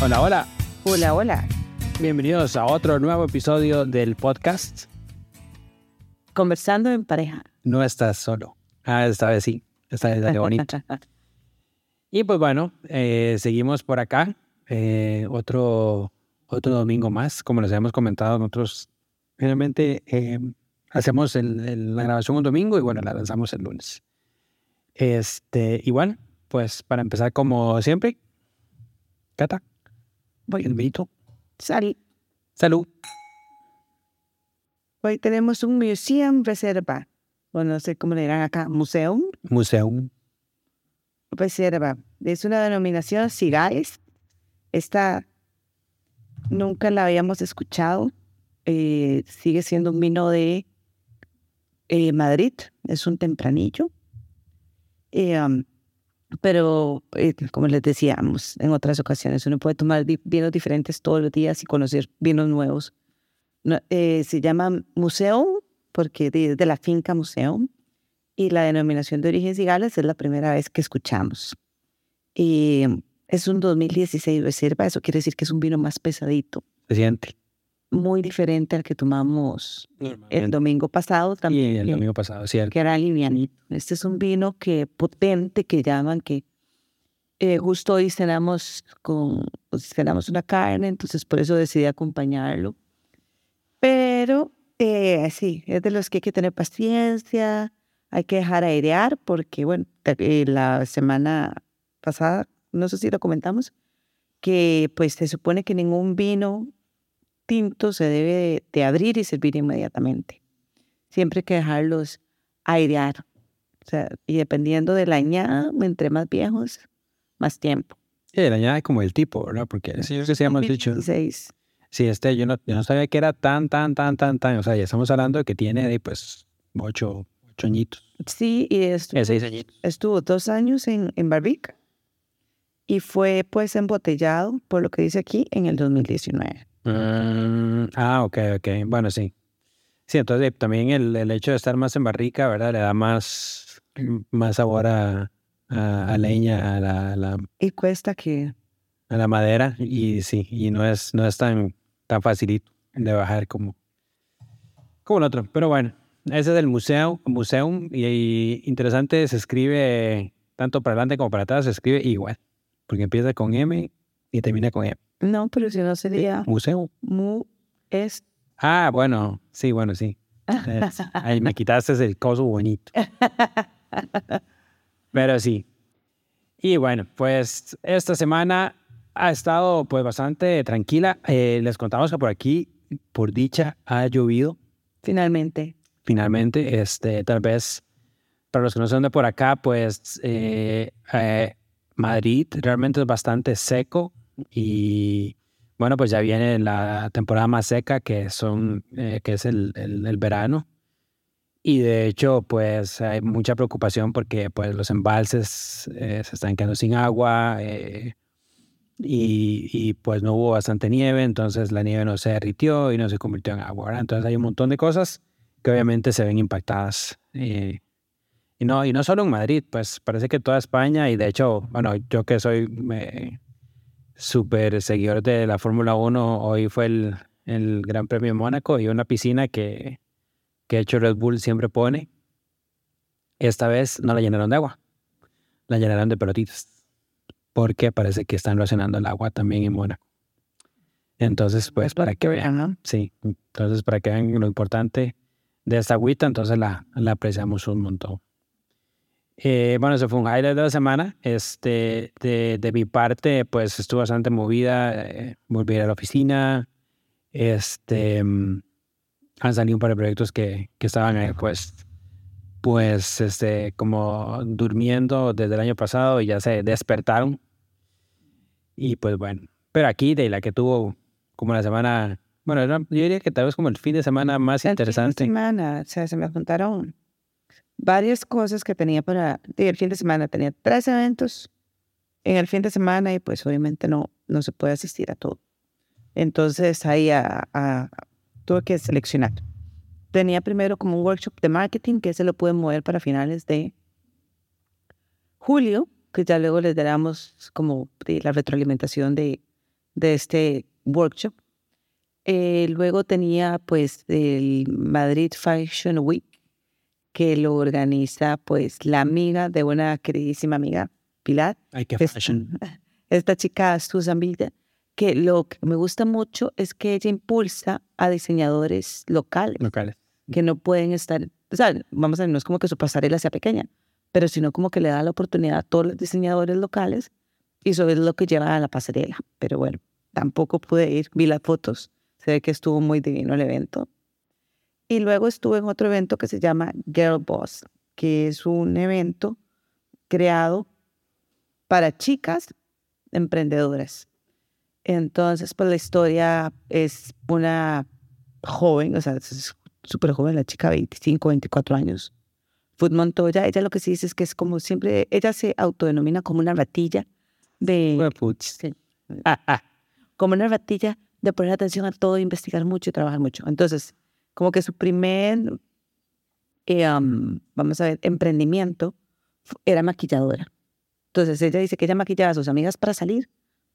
Hola, hola, Hola, hola. bienvenidos a otro nuevo episodio del podcast Conversando en pareja. No estás solo. Ah, esta vez sí, esta vez salió bonito. Y pues bueno, eh, seguimos por acá. eh, otro, otro domingo más, como les habíamos comentado, nosotros generalmente eh, hacemos el- el- la grabación un domingo y bueno, la lanzamos el lunes. Este, y bueno, pues para empezar como siempre, Cata, Voy. el vinito. Sal. Salud. Hoy tenemos un museum reserva. O no sé cómo le dirán acá. Museum Museo. reserva. Es una denominación Cigales. Esta nunca la habíamos escuchado. Eh, sigue siendo un vino de eh, Madrid. Es un tempranillo. Eh, um, pero, eh, como les decíamos en otras ocasiones, uno puede tomar vinos diferentes todos los días y conocer vinos nuevos. No, eh, se llama Museum porque de, de la finca Museum y la denominación de origen Cigales es la primera vez que escuchamos. Y es un 2016 reserva, eso quiere decir que es un vino más pesadito, Se siente. Muy diferente al que tomamos el domingo pasado Y también, el que- domingo pasado, cierto. que era livianito. Este es un vino que potente que llaman que eh, justo hoy cenamos con pues, cenamos una carne, entonces por eso decidí acompañarlo. Pero eh, sí, es de los que hay que tener paciencia, hay que dejar airear porque bueno, eh, la semana pasada, no sé si lo comentamos, que pues se supone que ningún vino tinto se debe de, de abrir y servir inmediatamente. Siempre hay que dejarlos airear. O sea, y dependiendo de la añada, entre más viejos, más tiempo. Sí, la añade como el tipo, ¿verdad? Porque sí, que sí hemos dicho. 2016. Sí, este, yo no, yo no sabía que era tan, tan, tan, tan, tan. O sea, ya estamos hablando de que tiene, de, pues, ocho, ocho añitos. Sí, y estu- Eh, seis añitos. estuvo dos años en, en barrica. Y fue pues embotellado, por lo que dice aquí, en el 2019. Mm, ah, ok, ok. Bueno, sí. Sí, entonces eh, también el, el hecho de estar más en barrica, ¿verdad? Le da más, más sabor a, a, a leña, a la, a la, Y cuesta que a la madera. Y sí, y no es, no es tan, tan facilito de bajar como, como el otro. Pero bueno, ese es el museo, museum. Y, y interesante, se escribe tanto para adelante como para atrás, se escribe igual. Porque empieza con M y termina con M. no, pero si no sería Museo. mu es Ah, bueno, sí, bueno, sí. Es- Ahí me quitaste el coso bonito. Pero sí. Y bueno, pues esta semana ha estado pues bastante tranquila. Eh, les contamos que por aquí, por dicha, ha llovido finalmente. finalmente. Este, tal vez para los que no son de por acá, pues eh, eh, Madrid realmente es bastante seco y bueno, pues ya viene la temporada más seca que son eh, que es el, el- el verano y de hecho pues hay mucha preocupación porque pues los embalses eh, se están quedando sin agua eh, y, y, pues no hubo bastante nieve, entonces la nieve no se derritió y no se convirtió en agua, ¿verdad? Entonces hay un montón de cosas que obviamente se ven impactadas. eh, y, no, y no solo en Madrid, pues parece que toda España, y de hecho, bueno, yo que soy eh, súper seguidor de la Fórmula 1, hoy fue el, el Gran Premio de Mónaco y una piscina que, que hecho Red Bull siempre pone. Esta vez no la llenaron de agua, la llenaron de pelotitas, porque parece que están racionando el agua también en Mónaco. Entonces, pues para que vean. Sí, entonces para que vean lo importante de esta agüita, entonces la, la apreciamos un montón. Eh, bueno, eso fue un highlight de la semana. Este, de, de mi parte, pues estuve bastante movida. eh, volví a ir a la oficina. Este, mm, han salido un par de proyectos que, que estaban ahí, pues, pues este, como durmiendo desde el año pasado y ya se despertaron. Y pues bueno, pero aquí de la que tuvo como la semana, bueno, yo diría que tal vez como el fin de semana más interesante. El fin de semana, o sea, se me juntaron varias cosas que tenía para, el fin de semana tenía tres eventos en el fin de semana y pues obviamente no, no se puede asistir a todo. Entonces ahí a, tuve que seleccionar. Tenía primero como un workshop de marketing que se lo pude mover para finales de julio, que ya luego les daremos como la retroalimentación de, de este workshop. Eh, luego tenía pues el Madrid Fashion Week, que lo organiza pues la amiga de una queridísima amiga, Pilar. Ay, qué fashion. Esta chica, Susan Villa, que lo que me gusta mucho es que ella impulsa a diseñadores locales. Locales. Que no pueden estar, o sea, vamos a ver, no es como que su pasarela sea pequeña, pero sino como que le da la oportunidad a todos los diseñadores locales y eso es lo que lleva a la pasarela. Pero bueno, tampoco pude ir, vi las fotos, se ve que estuvo muy divino el evento. Y luego estuve en otro evento que se llama Girl Boss, que es un evento creado para chicas emprendedoras. Entonces, pues la historia es una joven, o sea, es súper joven, la chica, 25, 24 años. Food Montoya, ella lo que sí dice es que es como siempre, ella se autodenomina como una ratilla de... Sí. Ah, ah, como una ratilla de poner atención a todo, investigar mucho y trabajar mucho. Entonces, como que su primer, eh, vamos a ver, emprendimiento era maquilladora. Entonces ella dice que ella maquillaba a sus amigas para salir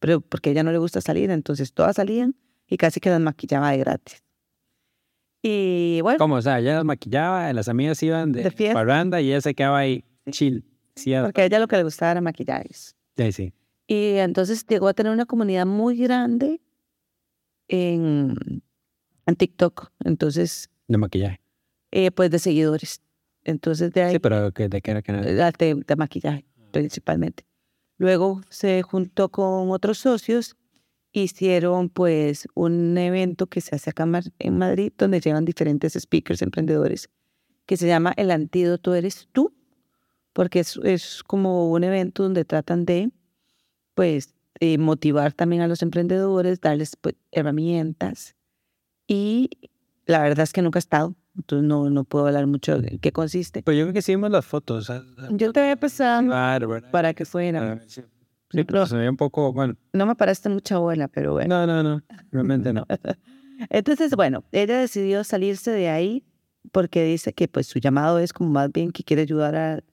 pero porque a ella no le gusta salir, entonces todas salían y casi que las maquillaba de gratis. Y bueno. ¿Cómo? O sea, ella las maquillaba, las amigas iban de, de parranda y ella se quedaba ahí chill. porque a ella lo que le gustaba era maquillar. Sí, sí. Y entonces llegó a tener una comunidad muy grande en, en TikTok. Entonces. De maquillaje. Eh, pues de seguidores. Entonces de ahí. Sí, pero ¿de qué era que de, de maquillaje, principalmente. Luego se juntó con otros socios, hicieron pues un evento que se hace acá en Madrid, donde llevan diferentes speakers, emprendedores, que se llama El Antídoto Eres Tú, porque es, como un evento donde tratan de pues eh, motivar también a los emprendedores, darles pues, herramientas. Y la verdad es que nunca he estado, entonces no, no puedo hablar mucho de qué consiste. Pero yo creo que sí vimos las fotos. Yo te había pasado para que fuera. Sí, sí pero se veía un poco, bueno. No me parece mucha buena, pero bueno. No, no, no, realmente no. Entonces, bueno, ella decidió salirse de ahí porque dice que pues su llamado es como más bien que quiere ayudar a,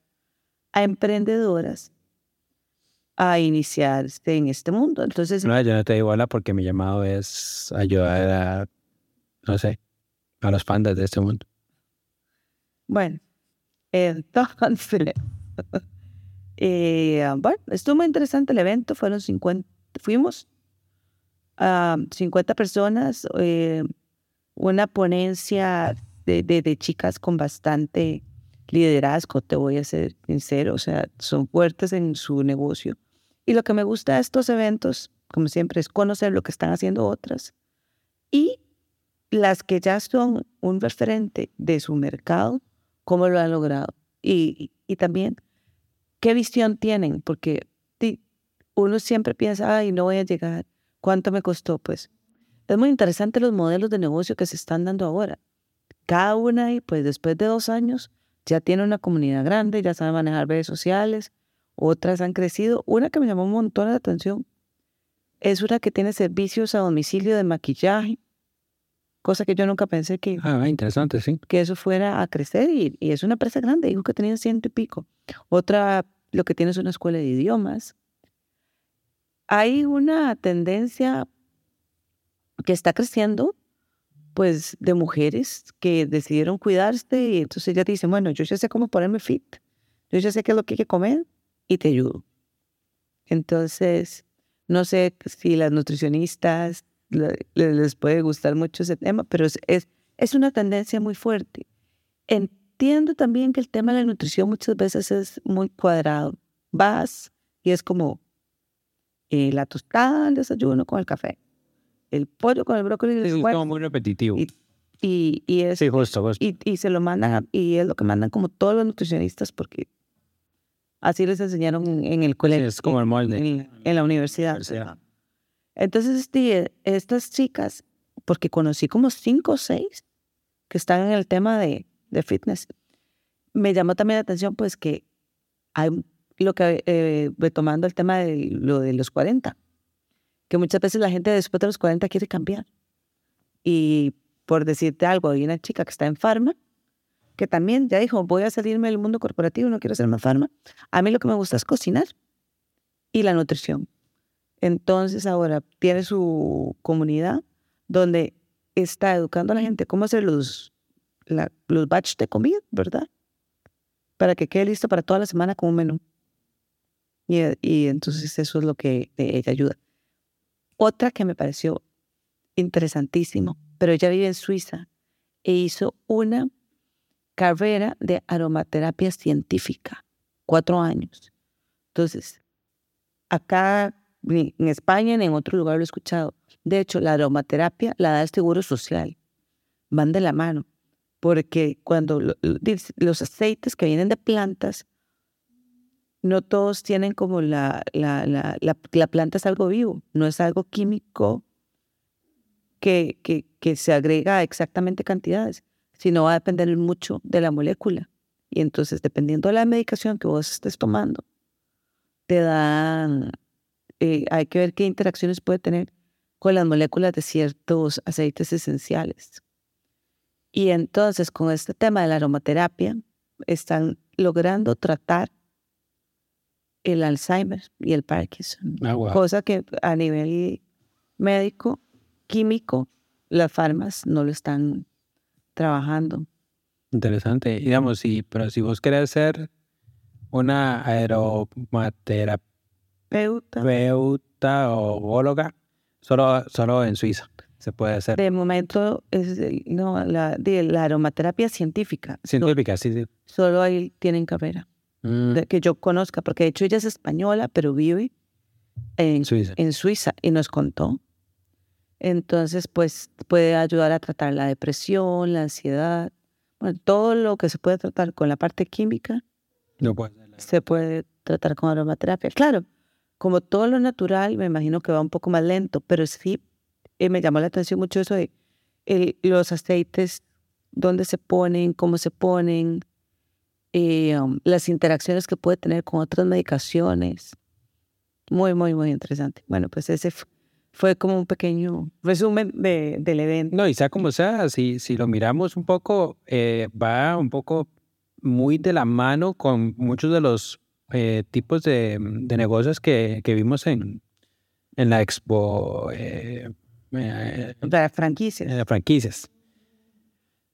a emprendedoras a iniciarse en este mundo. Entonces, no, yo no te digo hola porque mi llamado es ayudar a, no sé, a los pandas de este mundo. Bueno, entonces, eh, bueno, estuvo muy interesante el evento, fueron 50, fuimos a 50 personas, eh, una ponencia de, de, chicas con bastante liderazgo, te voy a ser sincero, o sea, son fuertes en su negocio. Y lo que me gusta de estos eventos, como siempre, es conocer lo que están haciendo otras y las que ya son un referente de su mercado, cómo lo han logrado. Y, y también, ¿qué visión tienen? Porque uno siempre piensa, ay, no voy a llegar. ¿Cuánto me costó? Pues es muy interesante los modelos de negocio que se están dando ahora. Cada una, pues después de dos años, ya tiene una comunidad grande, ya sabe manejar redes sociales, otras han crecido. Una que me llamó un montón la atención es una que tiene servicios a domicilio de maquillaje cosa que yo nunca pensé que, ah, interesante, sí. que eso fuera a crecer y, y, es una empresa grande, dijo que tenía ciento y pico. Otra, lo que tiene es una escuela de idiomas. Hay una tendencia que está creciendo, pues, de mujeres que decidieron cuidarse y entonces ella dice, bueno, yo ya sé cómo ponerme fit, yo ya sé qué es lo que hay que comer y te ayudo. Entonces, no sé si las nutricionistas les puede gustar mucho ese tema, pero es, es, una tendencia muy fuerte. Entiendo también que el tema de la nutrición muchas veces es muy cuadrado. Vas y es como eh, la tostada, el desayuno con el café, el pollo con el brócoli. Es como muy repetitivo. Y, y es, Sí, justo, justo. y, y se lo mandan, y es lo que mandan como todos los nutricionistas, porque así les enseñaron en, en el Sí, colegio. es como el molde. en, en la universidad. Universidad. Entonces, estas chicas, porque conocí como cinco o seis que están en el tema de, de fitness, me llamó también la atención, pues, que hay lo que, eh, retomando el tema de lo de los 40, que muchas veces la gente después de los 40 quiere cambiar. Y por decirte algo, hay una chica que está en farma, que también ya dijo, voy a salirme del mundo corporativo, no quiero ser más farma. A mí lo que me gusta es cocinar y la nutrición. Entonces ahora tiene su comunidad donde está educando a la gente cómo hacer los, la- los batch de comida, ¿verdad? Para que quede listo para toda la semana con un menú. Y, eh, y entonces eso es lo que eh, ella ayuda. Otra que me pareció interesantísimo, pero ella vive en Suiza e hizo una carrera de aromaterapia científica, cuatro años. Entonces, acá ni en España ni en otro lugar lo he escuchado. De hecho, la aromaterapia la da el Seguro Social. Van de la mano. Porque cuando lo- los aceites que vienen de plantas, no todos tienen como la, la, la, la, la planta es algo vivo, no es algo químico que, que, que se agrega exactamente cantidades, sino va a depender mucho de la molécula. Y entonces, dependiendo de la medicación que vos estés tomando, te dan, eh, hay que ver qué interacciones puede tener con las moléculas de ciertos aceites esenciales. Y entonces, con este tema de la aromaterapia, están logrando tratar el Alzheimer y el Parkinson, guau. cosa que a nivel médico, químico, las farmas no lo están trabajando. Interesante. Y Digamos, sí, pero si vos querés ser una aromaterapeuta Peuta. o bióloga, solo, solo en Suiza se puede hacer. De momento, es, no, la, de la aromaterapia científica, Científica, sí, sí. solo ahí tienen carrera. Mm, de- que yo conozca, porque de hecho ella es española, pero vive en, Suiza. en Suiza y nos contó. Entonces, pues puede ayudar a tratar la depresión, la ansiedad, bueno, todo lo que se puede tratar con la parte química No puede se puede tratar con aromaterapia. Claro, como todo lo natural, me imagino que va un poco más lento, pero sí eh, me llamó la atención mucho eso de el- los aceites, dónde se ponen, cómo se ponen, eh, um, las interacciones que puede tener con otras medicaciones. Muy, muy, muy interesante. Bueno, pues ese fue como un pequeño resumen de, del evento. No, y sea como sea, si, si lo miramos un poco, eh, va un poco muy de la mano con muchos de los eh, tipos de, de negocios que, que vimos en, en la expo, eh, eh, La franquicia. en las franquicias.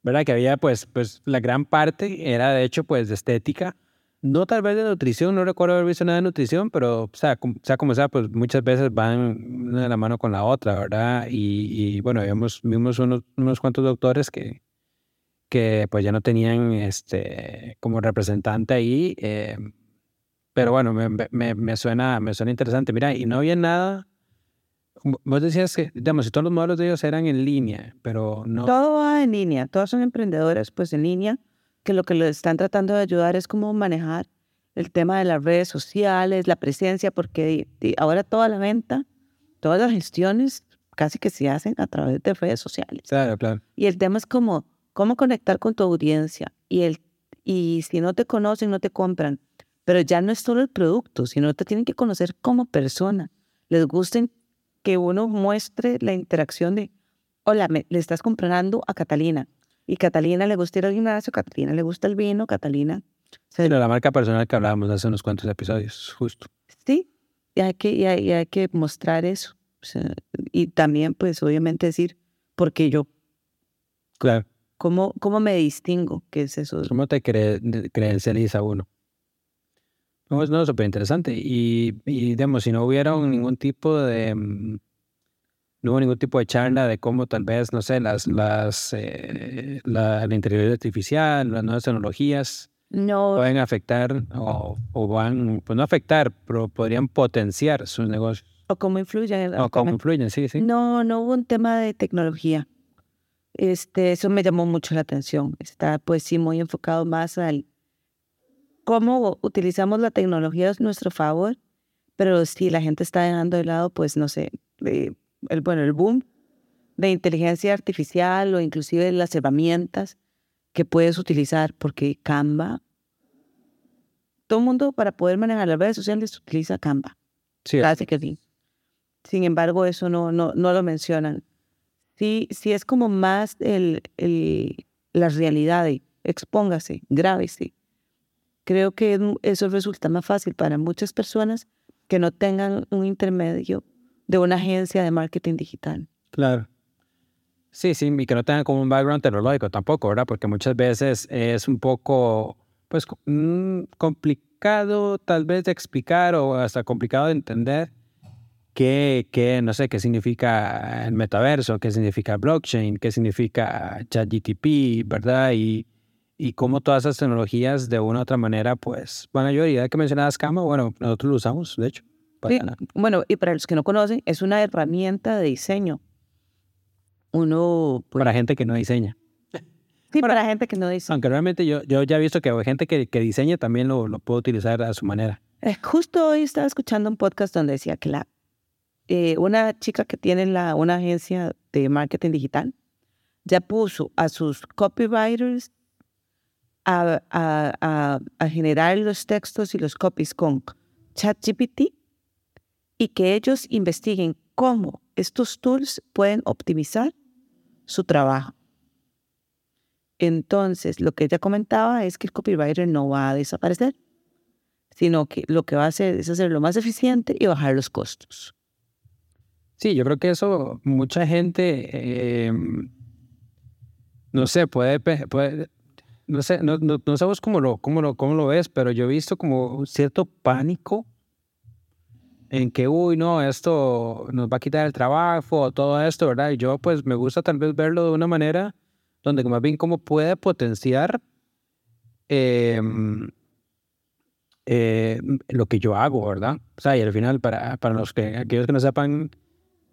¿Verdad? Que había, pues, pues, la gran parte era, de hecho, pues, de estética. No tal vez de nutrición, no recuerdo haber visto nada de nutrición, pero, o sea, como sea, como sea pues, muchas veces van una de la mano con la otra, ¿verdad? Y, y, bueno, vimos, vimos unos, unos cuantos doctores que, que, pues, ya no tenían, este, como representante ahí. Pero bueno, me, me, me suena, me suena interesante. Mira, y no había nada... Vos decías que, digamos, si todos los modelos de ellos eran en línea, pero no... Todo va en línea, todas son emprendedoras pues en línea, que lo que les están tratando de ayudar es cómo manejar el tema de las redes sociales, la presencia, porque ahora toda la venta, todas las gestiones casi que se hacen a través de redes sociales. Claro, claro. Y el tema es como cómo conectar con tu audiencia y el y si no te conocen no te compran, pero ya no es solo el producto, sino te tienen que conocer como persona. Les gusta que uno muestre la interacción de, hola, me- le estás comprando a Catalina. Y Catalina le gusta ir al gimnasio, Catalina le gusta el vino, Catalina. Pero la marca personal que hablábamos hace unos cuantos episodios, justo. Sí, y hay que, y hay, y hay que mostrar eso. O sea, y también, pues, obviamente decir, porque yo, Claro. ¿cómo, cómo me distingo? ¿Qué es eso? ¿Cómo te cre credencializa uno? No, es no, súper interesante. Y, y, digamos, si no hubiera ningún tipo de... mm, No hubo ningún tipo de charla de cómo tal vez, no sé, las, las, eh, la, la inteligencia artificial, las nuevas tecnologías No, pueden afectar o, o van, pues no afectar, pero podrían potenciar sus negocios. o cómo influyen. en la- O cómo influyen, sí, sí. No, no hubo un tema de tecnología. este, eso me llamó mucho la atención. Está pues sí muy enfocado más al cómo utilizamos la tecnología a nuestro favor, pero si la gente está dejando de lado, pues no sé, el, bueno, el boom de inteligencia artificial o inclusive las herramientas que puedes utilizar, porque Canva, todo el mundo para poder manejar las redes sociales utiliza Canva. Sí. Casi que sí. Sin embargo, eso no, no, no lo mencionan. Sí, sí es como más el, el, la realidad de expóngase, grábese. Creo que eso resulta más fácil para muchas personas que no tengan un intermedio de una agencia de marketing digital. Claro. Sí, sí, y que no tengan como un background tecnológico tampoco, ¿verdad? Porque muchas veces es un poco, pues, mm, complicado tal vez de explicar o hasta complicado de entender qué, qué, no sé, qué significa el metaverso, qué significa blockchain, qué significa ChatGTP, ¿verdad? Y, y cómo todas esas tecnologías de una u otra manera, pues, van a ayudar. Y ya que mencionabas Cama, bueno, nosotros lo usamos, de hecho. bueno, y para los que no conocen, es una herramienta de diseño uno... Pues para gente que no diseña. Sí, para, gente que no diseña. Aunque realmente yo, yo ya he visto que hay gente que, que diseña también lo, lo puede utilizar a su manera. Eh, justo hoy estaba escuchando un podcast donde decía que la, eh, una chica que tiene la, una agencia de marketing digital ya puso a sus copywriters a, a, generar los textos y los copies con ChatGPT y que ellos investiguen cómo estos tools pueden optimizar su trabajo. Entonces, lo que ella comentaba es que el copywriter no va a desaparecer, sino que lo que va a hacer es hacerlo más eficiente y bajar los costos. Sí, yo creo que eso mucha gente, em, no sé, puede no sé, no, no, no sabemos cómo lo, cómo, lo, cómo lo ves, pero yo he visto como cierto pánico en que, uy, no, esto nos va a quitar el trabajo, todo esto, ¿verdad? Y yo pues me gusta tal vez verlo de una manera donde más bien cómo puede potenciar em, eh, lo que yo hago, ¿verdad? O sea, y al final, para, para los que, aquellos que no sepan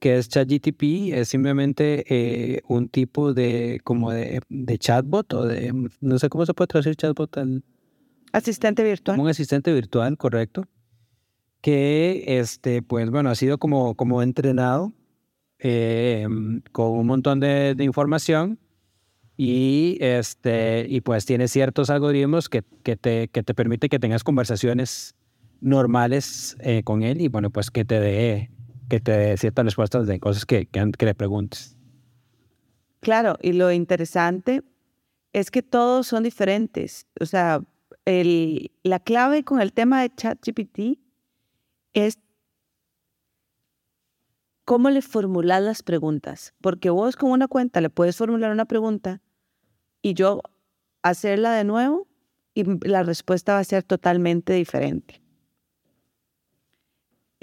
qué es ChatGTP, es simplemente eh, un tipo de, como de, de, chatbot o de, no sé cómo se puede traducir chatbot al... Asistente virtual. Un asistente virtual, correcto que, este, pues bueno, ha sido como, como entrenado eh, con un montón de, información y, este, y pues tiene ciertos algoritmos que, que, te, que te permite que tengas conversaciones normales eh, con él y bueno, pues que te dé te ciertas respuestas de cosas que, que, que le preguntes. Claro, y lo interesante es que todos son diferentes. O sea, el, la clave con el tema de ChatGPT es cómo le formulas las preguntas. Porque vos con una cuenta le puedes formular una pregunta y yo hacerla de nuevo y la respuesta va a ser totalmente diferente.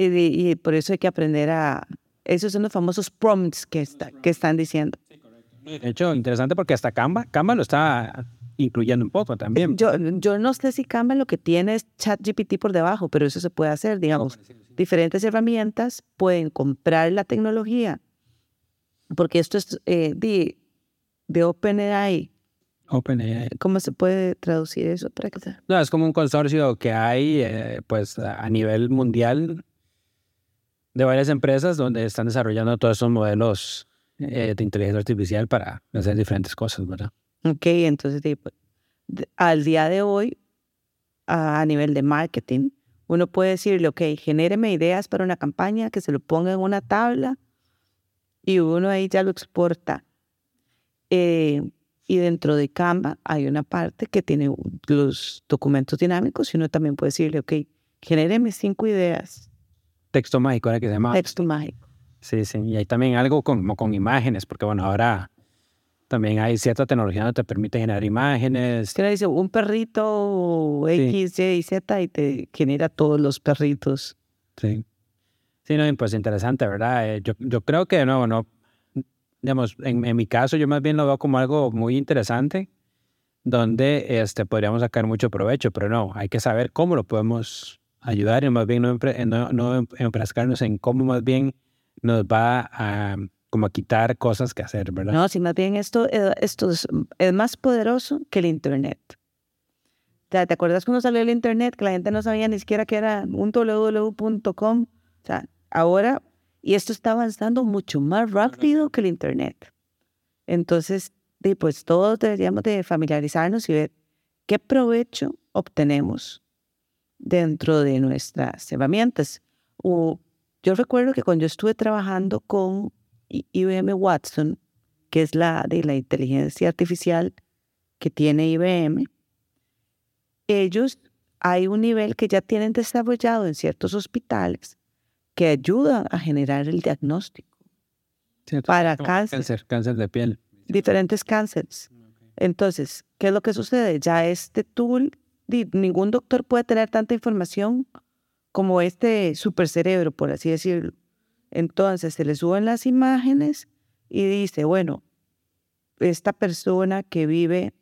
Y, por eso hay que aprender a... Esos son los famosos prompts que, está, que están diciendo. De hecho, interesante porque hasta Canva, Canva lo está incluyendo un poco también. Yo, yo no sé si Canva lo que tiene es ChatGPT por debajo, pero eso se puede hacer, digamos. Diferentes herramientas pueden comprar la tecnología, porque esto es eh, de, de OpenAI. OpenAI. ¿Cómo se puede traducir eso? Para que No, es como un consorcio que hay eh, pues a nivel mundial de varias empresas donde están desarrollando todos esos modelos eh, de inteligencia artificial para hacer diferentes cosas, ¿verdad? Ok, entonces pues, al día de hoy, a, nivel de marketing, uno puede decirle, ok, genéreme ideas para una campaña, que se lo ponga en una tabla y uno ahí ya lo exporta. Eh, y dentro de Canva hay una parte que tiene los documentos dinámicos y uno también puede decirle, ok, genéreme cinco ideas. Texto mágico, era que se llama. Texto mágico. Sí, sí. Y hay también algo como con imágenes, porque bueno, ahora también hay cierta tecnología que te permite generar imágenes. ¿Qué le dice? Un perrito X, Y, Z y te genera todos los perritos. Sí. Sí, no, pues interesante, ¿verdad? Eh, yo, yo creo que de nuevo, no, digamos, en, en, mi caso yo más bien lo veo como algo muy interesante, donde este, podríamos sacar mucho provecho, pero no, hay que saber cómo lo podemos ayudar y más bien no, no, no enfrascarnos en cómo más bien nos va a como a quitar cosas que hacer, ¿verdad? No, si más bien esto, eh, esto es, es más poderoso que el Internet. O sea, ¿te acuerdas cuando salió el Internet? Que la gente no sabía ni siquiera que era un www.com. O sea, ahora, y esto está avanzando mucho más rápido que el Internet. Entonces, pues todos deberíamos de familiarizarnos y ver qué provecho obtenemos dentro de nuestras herramientas. O, yo recuerdo que cuando yo estuve trabajando con IBM Watson, que es la de la inteligencia artificial que tiene IBM, ellos hay un nivel que ya tienen desarrollado en ciertos hospitales que ayudan a generar el diagnóstico para cáncer, cáncer, cáncer de piel, diferentes cánceres. Entonces, ¿qué es lo que sucede? Ya este tool, ningún doctor puede tener tanta información como este supercerebro, por así decirlo. Entonces se le suben las imágenes y dice, bueno, esta persona que vive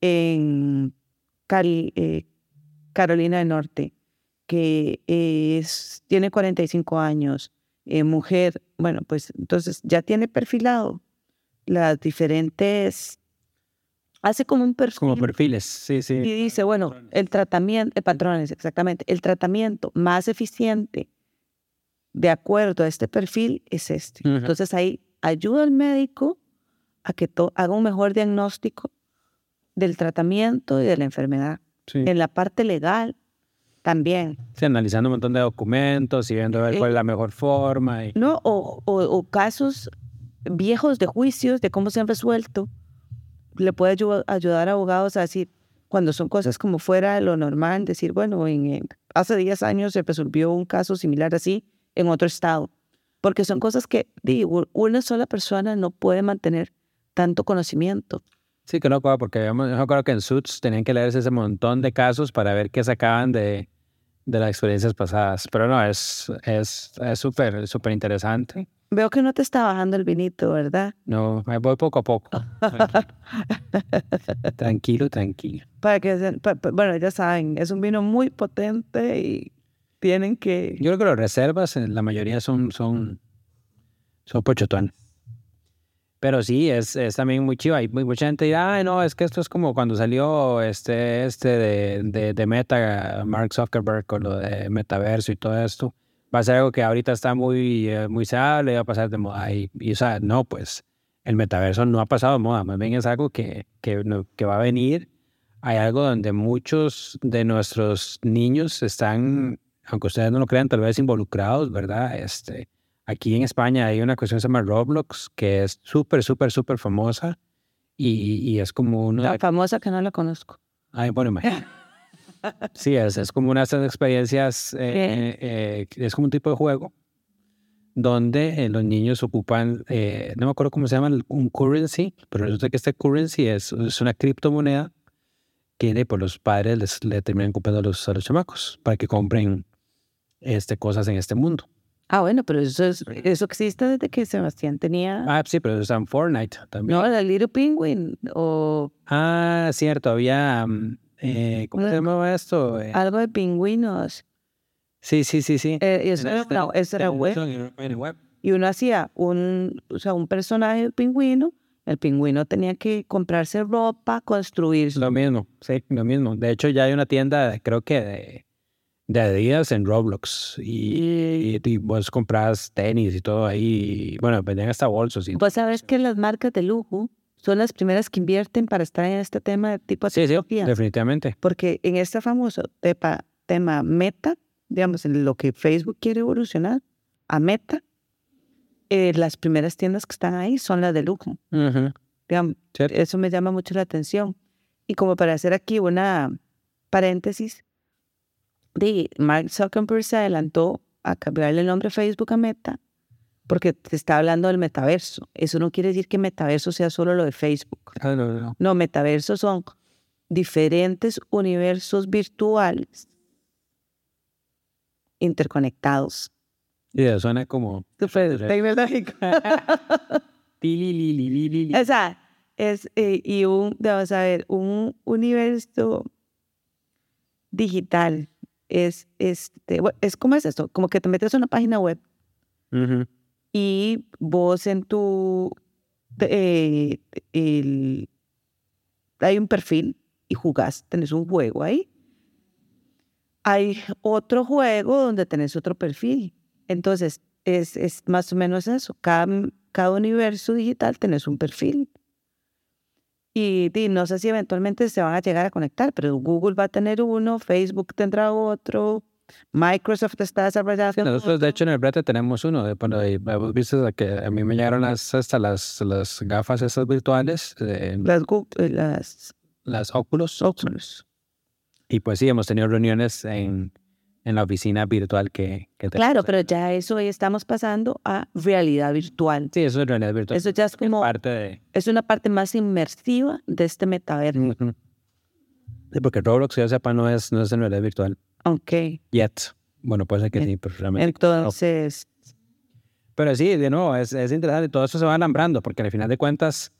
en eh, Carolina del Norte, que tiene 45 años, eh, mujer, bueno, pues entonces ya tiene perfilado las diferentes, hace como un perfil. Como perfiles, sí, sí. Y dice, bueno, el tratamiento, eh, patrones, exactamente, el tratamiento más eficiente de acuerdo a este perfil es este. Entonces ahí ayuda al médico a que haga un mejor diagnóstico del tratamiento y de la enfermedad. En la parte legal también. Sí, analizando un montón de documentos y viendo ver cuál es la mejor forma. Y... No, o, o, casos viejos de juicios, de cómo se han resuelto. Le puede ayudar a abogados a decir, cuando son cosas como fuera de lo normal, decir, bueno, en, hace 10 años se resolvió un caso similar así en otro estado. Porque son cosas que digo, una sola persona no puede mantener tanto conocimiento. Sí, que no, porque yo me acuerdo que en Suits tenían que leerse ese montón de casos para ver qué sacaban de, de las experiencias pasadas. Pero no, es súper, es, súper interesante. Veo que no te está bajando el vinito, ¿verdad? No, me voy poco a poco. tranquilo, tranquilo. Para que, bueno, ya saben, es un vino muy potente y tienen que... Yo creo que las reservas, eh, la mayoría son, son, son pochotón. Pero sí, es, es también muy chiva. Y mucha gente dirá, ay, no, es que esto es como cuando salió este, este de, de, Meta, Mark Zuckerberg, con lo de metaverso y todo esto. Va a ser algo que ahorita está muy, eh, muy sale, va a pasar de moda. Y, y, o sea, no, pues el metaverso no ha pasado de moda, más bien es algo que, que, que va a venir. Hay algo donde muchos de nuestros niños están, aunque ustedes no lo crean, tal vez involucrados, ¿verdad? Este, Aquí en España hay una cuestión que se llama Roblox, que es súper, súper, súper famosa y, y, es como una... famosa que no la conozco. Ay, bueno, Sí, es, es como una de esas experiencias, eh, eh, es como un tipo de juego donde eh, los niños ocupan, no me acuerdo cómo se llama, un currency, pero resulta que este currency es, es una criptomoneda que pues, los padres le terminan comprando a los, a los chamacos para que compren este, cosas en este mundo. Ah, bueno, pero eso, es, eso existe desde que Sebastián tenía... Ah, sí, pero está en Fortnite también. No, la Little Penguin o... Ah, cierto, había... Mm, eh, ¿Cómo se llamaba esto? Eh, algo de pingüinos. Sí, sí, sí, sí. Eh, eso, era, no, eso era web. Y uno hacía un, o sea, un personaje de pingüino, el pingüino tenía que comprarse ropa, construir... Lo mismo, sí, lo mismo. De hecho, ya hay una tienda, creo que de de Adidas en Roblox y, y, vos compras tenis y todo ahí. bueno, vendían hasta bolsos. Y vos sabés que las marcas de lujo son las primeras que invierten para estar en este tema de tipo de sí, sí, definitivamente. Porque en este famoso tepa, tema meta, digamos, en lo que Facebook quiere evolucionar a meta, eh, las primeras tiendas que están ahí son las de lujo. eso me llama mucho la atención. Y como para hacer aquí una paréntesis, de Mark Zuckerberg se adelantó a cambiarle el nombre Facebook a Meta porque te está hablando del metaverso. Eso no quiere decir que metaverso sea solo lo de Facebook. Ah, no, no. no, metaverso son diferentes universos virtuales interconectados. Y eso suena como... Súper tecnológico. o sea, es, eh, y un, vamos a ver, un universo digital es, este, es como es esto, como que te metes a una página web y vos en tu... eh, el- hay un perfil y jugás, tenés un juego ahí. Hay otro juego donde tenés otro perfil. Entonces, es, es más o menos eso. Cada, cada universo digital tenés un perfil. Y, y no sé si eventualmente se van a llegar a conectar, pero Google va a tener uno, Facebook tendrá otro, Microsoft está desarrollando. Nosotros, de hecho, en el brete tenemos uno. De, bueno, de que a mí me llegaron las, hasta las, las gafas esas virtuales, eh, las, las las Oculus. Oculus. Y pues sí, hemos tenido reuniones en, en la oficina virtual que, que Claro, tenemos. pero ya eso hoy estamos pasando a realidad virtual. Sí, eso es realidad virtual. Eso ya es como, parte de... es una parte más inmersiva de este metaverso. Sí, porque Roblox, yo sepa, no es, no es en realidad virtual. Ok, Yet. Bueno, puede ser que sí, pero realmente... entonces, Pero sí, de nuevo, es, es interesante. Todo eso se va alambrando, porque al final de cuentas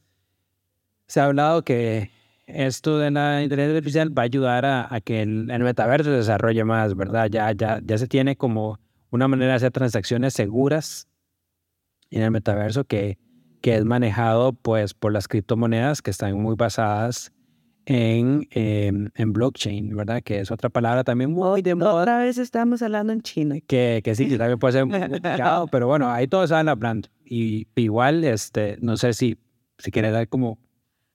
se ha hablado que esto de la inteligencia artificial va a ayudar a, a que el, el metaverso se desarrolle más, ¿verdad? Ya, ya, ya se tiene como una manera de hacer transacciones seguras en el metaverso que, que es manejado pues por las criptomonedas que están muy basadas en, em, en blockchain, ¿verdad? Que es otra palabra también muy de moda otra vez estamos hablando en chino. que, que sí, que también puede ser complicado, pero bueno, ahí todos saben hablando. Y igual, este, no sé si, si quieres dar como, O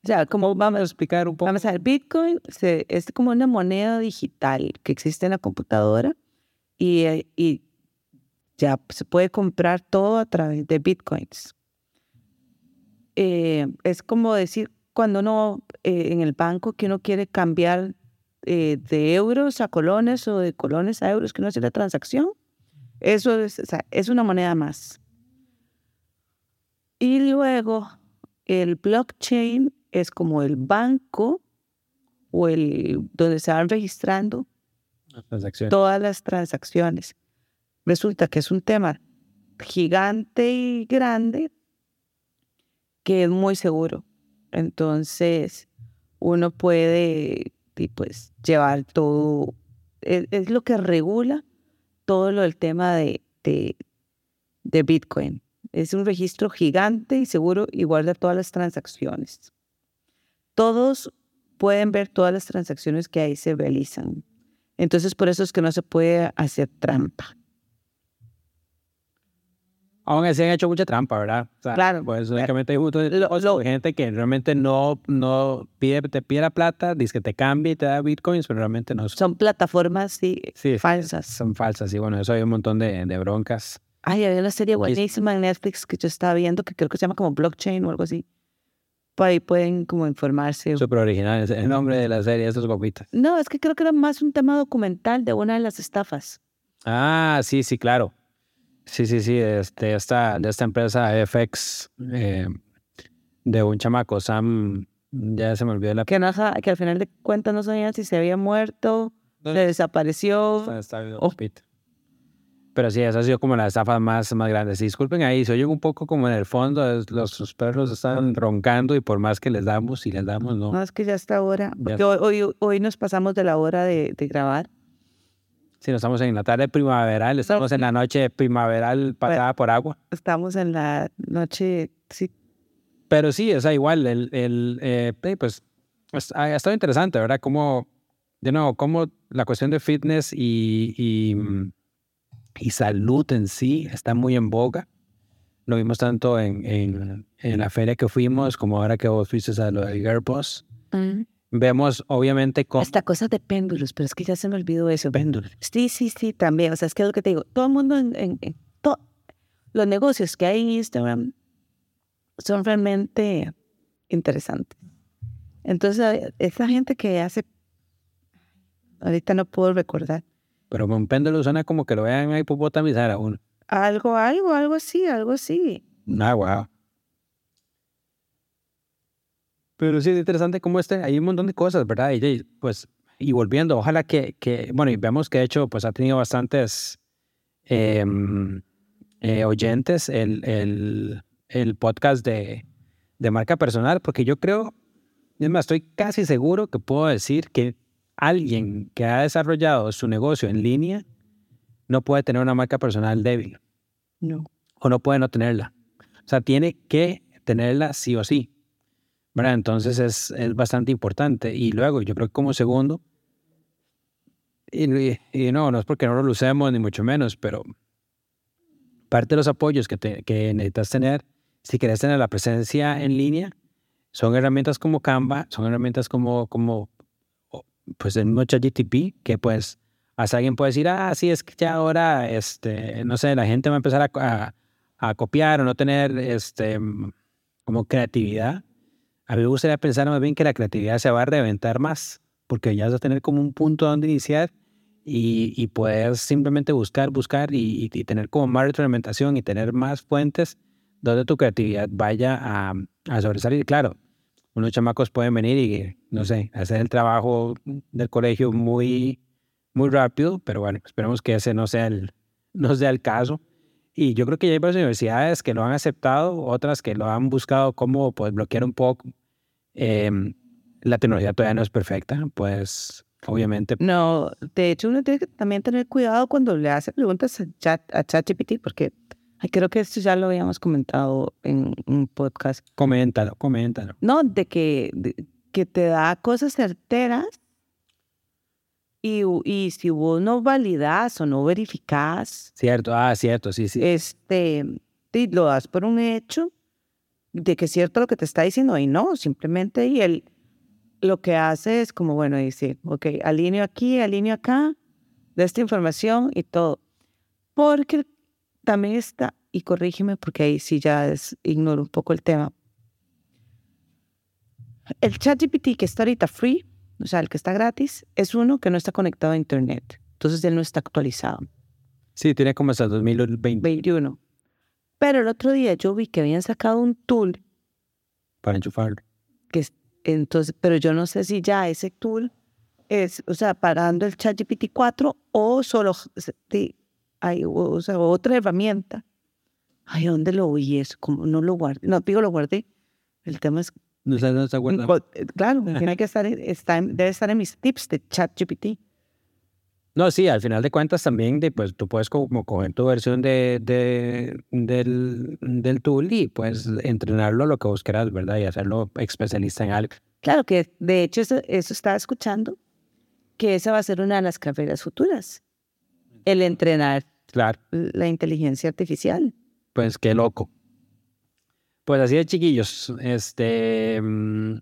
sea, como vamos a explicar un poco. Vamos a ver, Bitcoin se- es como una moneda digital que existe en la computadora y, eh, y ya se puede comprar todo a través de Bitcoins. Eh, es como decir cuando uno eh, en el banco que uno quiere cambiar eh, de euros a colones o de colones a euros, que uno hace la transacción. Eso es, o sea, es una moneda más. Y luego el blockchain es como el banco o el donde se van registrando todas las transacciones. Resulta que es un tema gigante y grande que es muy seguro. Entonces, uno puede pues, llevar todo, es, es lo que regula todo lo del tema de, de, de Bitcoin. Es un registro gigante y seguro y guarda todas las transacciones. Todos pueden ver todas las transacciones que ahí se realizan. Entonces, por eso es que no se puede hacer trampa. Aún así han hecho mucha trampa, ¿verdad? O sea, Claro. Pues únicamente hay de Lo- lo- gente que realmente no, no pide, te pide la plata, dice que te cambie y te da bitcoins, pero realmente no son, plataformas sí, Sí, falsas. son falsas. Y bueno, eso hay un montón de, de broncas. Ay, había una serie buenísima en Netflix que yo estaba viendo que creo que se llama como Blockchain o algo así. Por ahí pueden como informarse. Súper originales. El nombre de la serie, estos guapitas. No, es que creo que era más un tema documental de una de las estafas. Ah, sí, sí, claro. Sí, sí, sí, este, esta, de esta empresa FX, eh, de un chamaco, Sam, ya se me olvidó la... Que, no, que al final de cuentas no sabían si se había muerto, se desapareció. Está- está bien, Oh. Pero sí, esa ha sido como la estafa más, más grande. Sí, disculpen ahí, se oye un poco como en el fondo, es- los, sus perros están roncando y por más que les damos y les damos, no. No, es que ya está hora. Porque hoy, hoy, hoy nos pasamos de la hora de, de grabar. Sí, no estamos en la tarde primaveral, estamos en la noche primaveral pasada por agua. Estamos en la noche, sí, Pero sí, o sea, igual, el, el eh, pues, es- ha estado interesante, ¿verdad? Como, de nuevo, como la cuestión de fitness y, y, mm, y salud en sí está muy en boga. Lo vimos tanto en, en, en la feria que fuimos, como ahora que vos fuiste a lo de Girlboss. Vemos, obviamente, con... Esta cosa de péndulos, pero es que ya se me olvidó eso. Péndulos. Sí, sí, sí, también. O sea, es que es lo que te digo. Todo el mundo en, en- en to- los negocios que hay en Instagram son realmente interesantes. Entonces, esa gente que hace, ahorita no puedo recordar, Pero con péndulo suena como que lo vean a hipopotamizar a uno. algo, algo, algo así, algo así. Ah, wow. Pero sí es interesante como este, hay un montón de cosas, ¿verdad? Y, y, pues, y volviendo, ojalá que, que, bueno, y vemos que de hecho, pues ha tenido bastantes em, eh, oyentes el, el, el podcast de, de marca personal, porque yo creo, es más, estoy casi seguro que puedo decir que alguien que ha desarrollado su negocio en línea no puede tener una marca personal débil. No. o no puede no tenerla. O sea, tiene que tenerla sí o sí. ¿Verdad? Entonces es, es bastante importante. Y luego, yo creo que como segundo, y, y, no, no es porque no lo usemos ni mucho menos, pero parte de los apoyos que, te, que necesitas tener, si quieres tener la presencia en línea, son herramientas como Canva, son herramientas como, como pues el mismo ChatGTP, que pues hasta alguien puede decir, ah, sí, es que ya ahora, este, no sé, la gente va a empezar a, a, a copiar o no tener, este, como creatividad a mí me gustaría pensar más bien que la creatividad se va a reventar más, porque ya vas a tener como un punto donde iniciar y, y poder simplemente buscar, buscar y, y, tener como más retroalimentación y tener más fuentes donde tu creatividad vaya a, a sobresalir. Claro, unos chamacos pueden venir y, no sé, hacer el trabajo del colegio muy, muy rápido, pero bueno, esperemos que ese no sea el, no sea el caso. Y yo creo que ya hay varias universidades que lo han aceptado, otras que lo han buscado como pues, bloquear un poco. Eh, la tecnología todavía no es perfecta, pues obviamente. No, de hecho uno tiene que también tener cuidado cuando le hace preguntas a, chat, a ChatGPT, porque creo que esto ya lo habíamos comentado en un podcast. Coméntalo, coméntalo. No, de que, de, que te da cosas certeras y, y, si vos no validas o no verificas. Cierto, ah, cierto, sí, sí. Este, lo das por un hecho de que es cierto lo que te está diciendo y no, simplemente y él lo que hace es como, bueno, dice, ok, alineo aquí, alineo acá, de esta información y todo. Porque también está, y corrígeme porque ahí sí ya es, ignoro un poco el tema. El chat GPT que está ahorita free, o sea, el que está gratis, es uno que no está conectado a Internet. Entonces él no está actualizado. Sí, tiene como hasta 2021. Pero el otro día yo vi que habían sacado un tool. Para enchufarlo. Que, entonces, pero yo no sé si ya ese tool es, o sea, parando el chat GPT 4 o solo hay, o sea, otra herramienta. Ay, ¿dónde lo vi eso? Como no lo guardé. No, digo, lo guardé. El tema es no, no se acuerda. Eh, claro, tiene que estar, está, debe estar en mis tips de ChatGPT. No, sí, al final de cuentas también de, pues, tú puedes como coger tu versión de, de, del, del tool y pues entrenarlo lo que vos quieras, ¿verdad? Y hacerlo especialista en algo. Claro que de hecho eso, eso estaba escuchando, que esa va a ser una de las carreras futuras, el entrenar claro. la inteligencia artificial. Pues qué loco. Pues así de chiquillos, este, mm,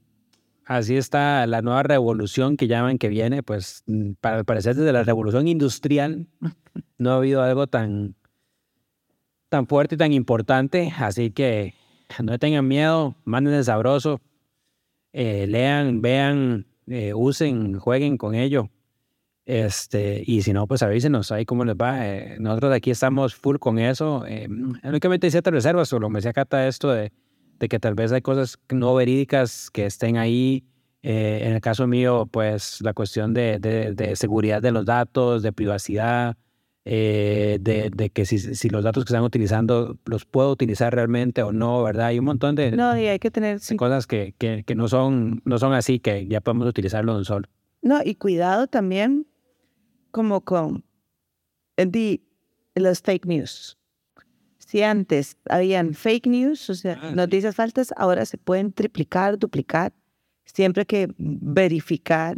así está la nueva revolución que llaman que viene, pues mm, para parecer desde la revolución industrial no ha habido algo tan, tan fuerte y tan importante, así que no tengan miedo, manden sabroso, eh, lean, vean, eh, usen, jueguen con ello. Este, y si no, pues avísenos ahí cómo les va. Eh, nosotros de aquí estamos full con eso. Eh, únicamente hay ciertas reservas, solo me decía Cata esto de, de, que tal vez hay cosas no verídicas que estén ahí. Eh, en el caso mío, pues la cuestión de, de, de seguridad de los datos, de privacidad, eh, de, que si, si, los datos que están utilizando los puedo utilizar realmente o no, ¿verdad? Hay un montón de, no, y hay que tener, sí. cosas que, que, que, no, son, no son así, que ya podemos utilizarlo de un solo. No, y cuidado también como con the, los fake news. Si antes habían fake news, o sea, ah, noticias falsas, ahora se pueden triplicar, duplicar, siempre que verificar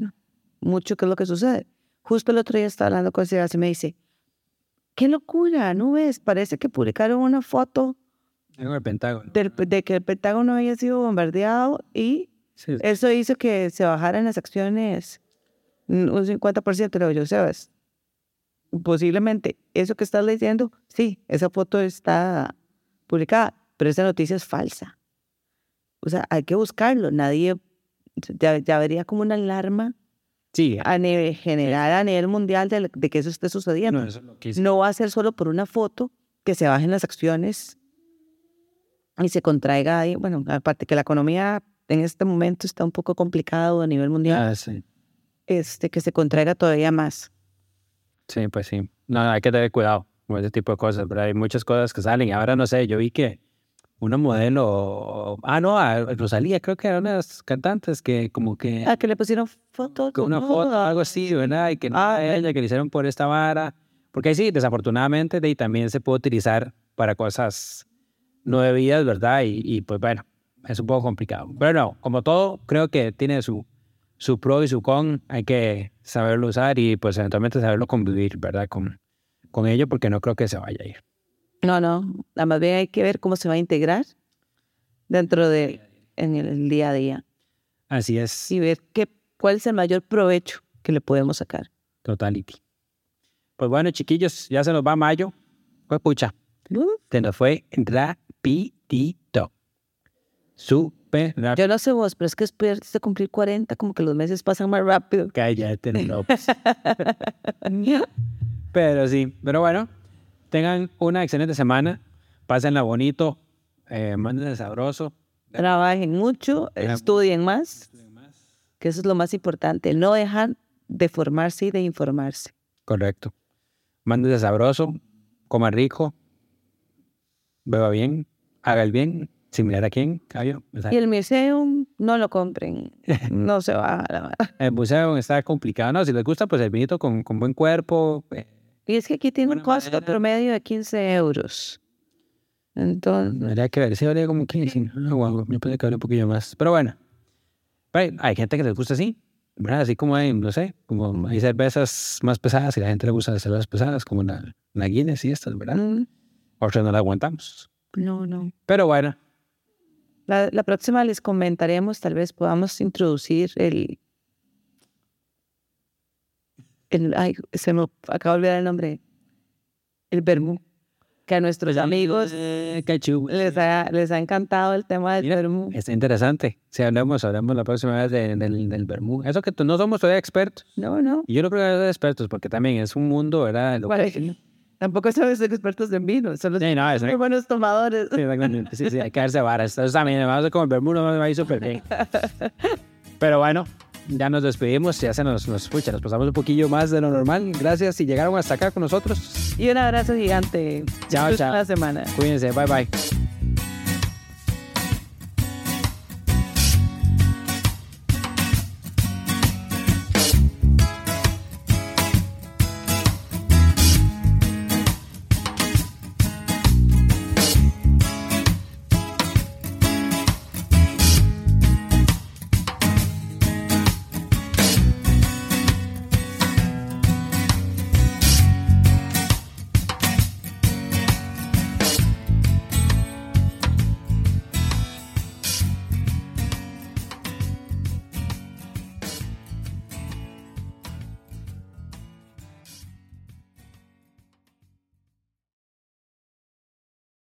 mucho qué es lo que sucede. Justo el otro día estaba hablando con Sebastián y me dice, qué locura, ¿no ves? Parece que publicaron una foto el Pentágono. De, de, que el Pentágono había sido bombardeado y sí. eso hizo que se bajaran las acciones un 50% lo yo, Sebas. Posiblemente eso que estás leyendo, sí, esa foto está publicada, pero esa noticia es falsa. O sea, hay que buscarlo. Nadie, ya, ya vería como una alarma sí. a nivel general, a nivel mundial, de, de que eso esté sucediendo. No, eso es lo que no va a ser solo por una foto que se bajen las acciones y se contraiga ahí. Bueno, aparte que la economía en este momento está un poco complicado a nivel mundial. Ah, sí este, que se contraiga todavía más. Sí, pues sí. No, hay que tener cuidado con ese tipo de cosas, pero hay muchas cosas que salen. Ahora no sé, yo vi que una modelo, ah, no, a Rosalía, creo que eran unas cantantes que como que... Ah, que le pusieron fotos. Una foto, algo así, ¿verdad? Y que no ah, ella, que le hicieron por esta vara. Porque ahí sí, desafortunadamente, de ahí también se puede utilizar para cosas no debidas, ¿verdad? Y, y pues bueno, es un poco complicado. Pero no, como todo, creo que tiene su, su pro y su con. Hay que saberlo usar y pues eventualmente saberlo convivir, ¿verdad? Con, con ello, porque no creo que se vaya a ir. No, no. Nada más bien hay que ver cómo se va a integrar dentro de en el día a día Así es. y ver qué, cuál es el mayor provecho que le podemos sacar. Totality. Pues bueno, chiquillos, ya se nos va mayo. Pues pucha, se nos fue rapidito. Súper rápido. Yo no sé vos, pero es que después de cumplir 40, como que los meses pasan más rápido. Cállate, no. pues. Pero sí, pero bueno, tengan una excelente semana. Pásenla bonito, eh, sabroso. Trabajen mucho, estudien más, que eso es lo más importante. No dejar de formarse y de informarse. Correcto. Mándense sabroso, coma rico, beba bien, haga el bien, sin mirar a quién, cabello. Y el Museum, no lo compren. No se va a la El museo está complicado, ¿no? Si les gusta, pues el vinito con, con buen cuerpo. eh, Y es que aquí tiene un costo madera. promedio de 15 euros. Entonces, Habría que ver, sí, valía como 15. No, guau, yo pensé que valía un poquillo más. Pero bueno, hay, hay gente que les gusta así, ¿verdad? Así como hay, no sé, como hay cervezas más pesadas y la gente le gusta las cervezas pesadas, como la, la Guinness y estas, ¿verdad? mm, Otras no la aguantamos. no, no. Pero bueno, La, la próxima les comentaremos, tal vez podamos introducir el... el ay, se me acaba de olvidar el nombre. El vermú. Que a nuestros amigos eh, les ha, les ha encantado el tema del vermú. Está interesante. Si hablamos, hablamos la próxima vez de- del, del vermú. Eso que no somos todavía expertos. No, no. Y yo no creo que ser expertos, porque también es un mundo, ¿verdad? Lo- Vale. Tampoco somos expertos en vino, solo Sí, no, muy buenos tomadores. Sí, exactamente. Sí, sí, hay que darse varas. Entonces también, vamos a comer vermú, no me va a ir súper bien. Pero bueno, ya nos despedimos, ya se nos, nos, pucha, nos pasamos un poquillo más de lo normal. Gracias si llegaron hasta acá con nosotros. Y un abrazo gigante. Chao, chao. la semana. Cuídense, bye bye.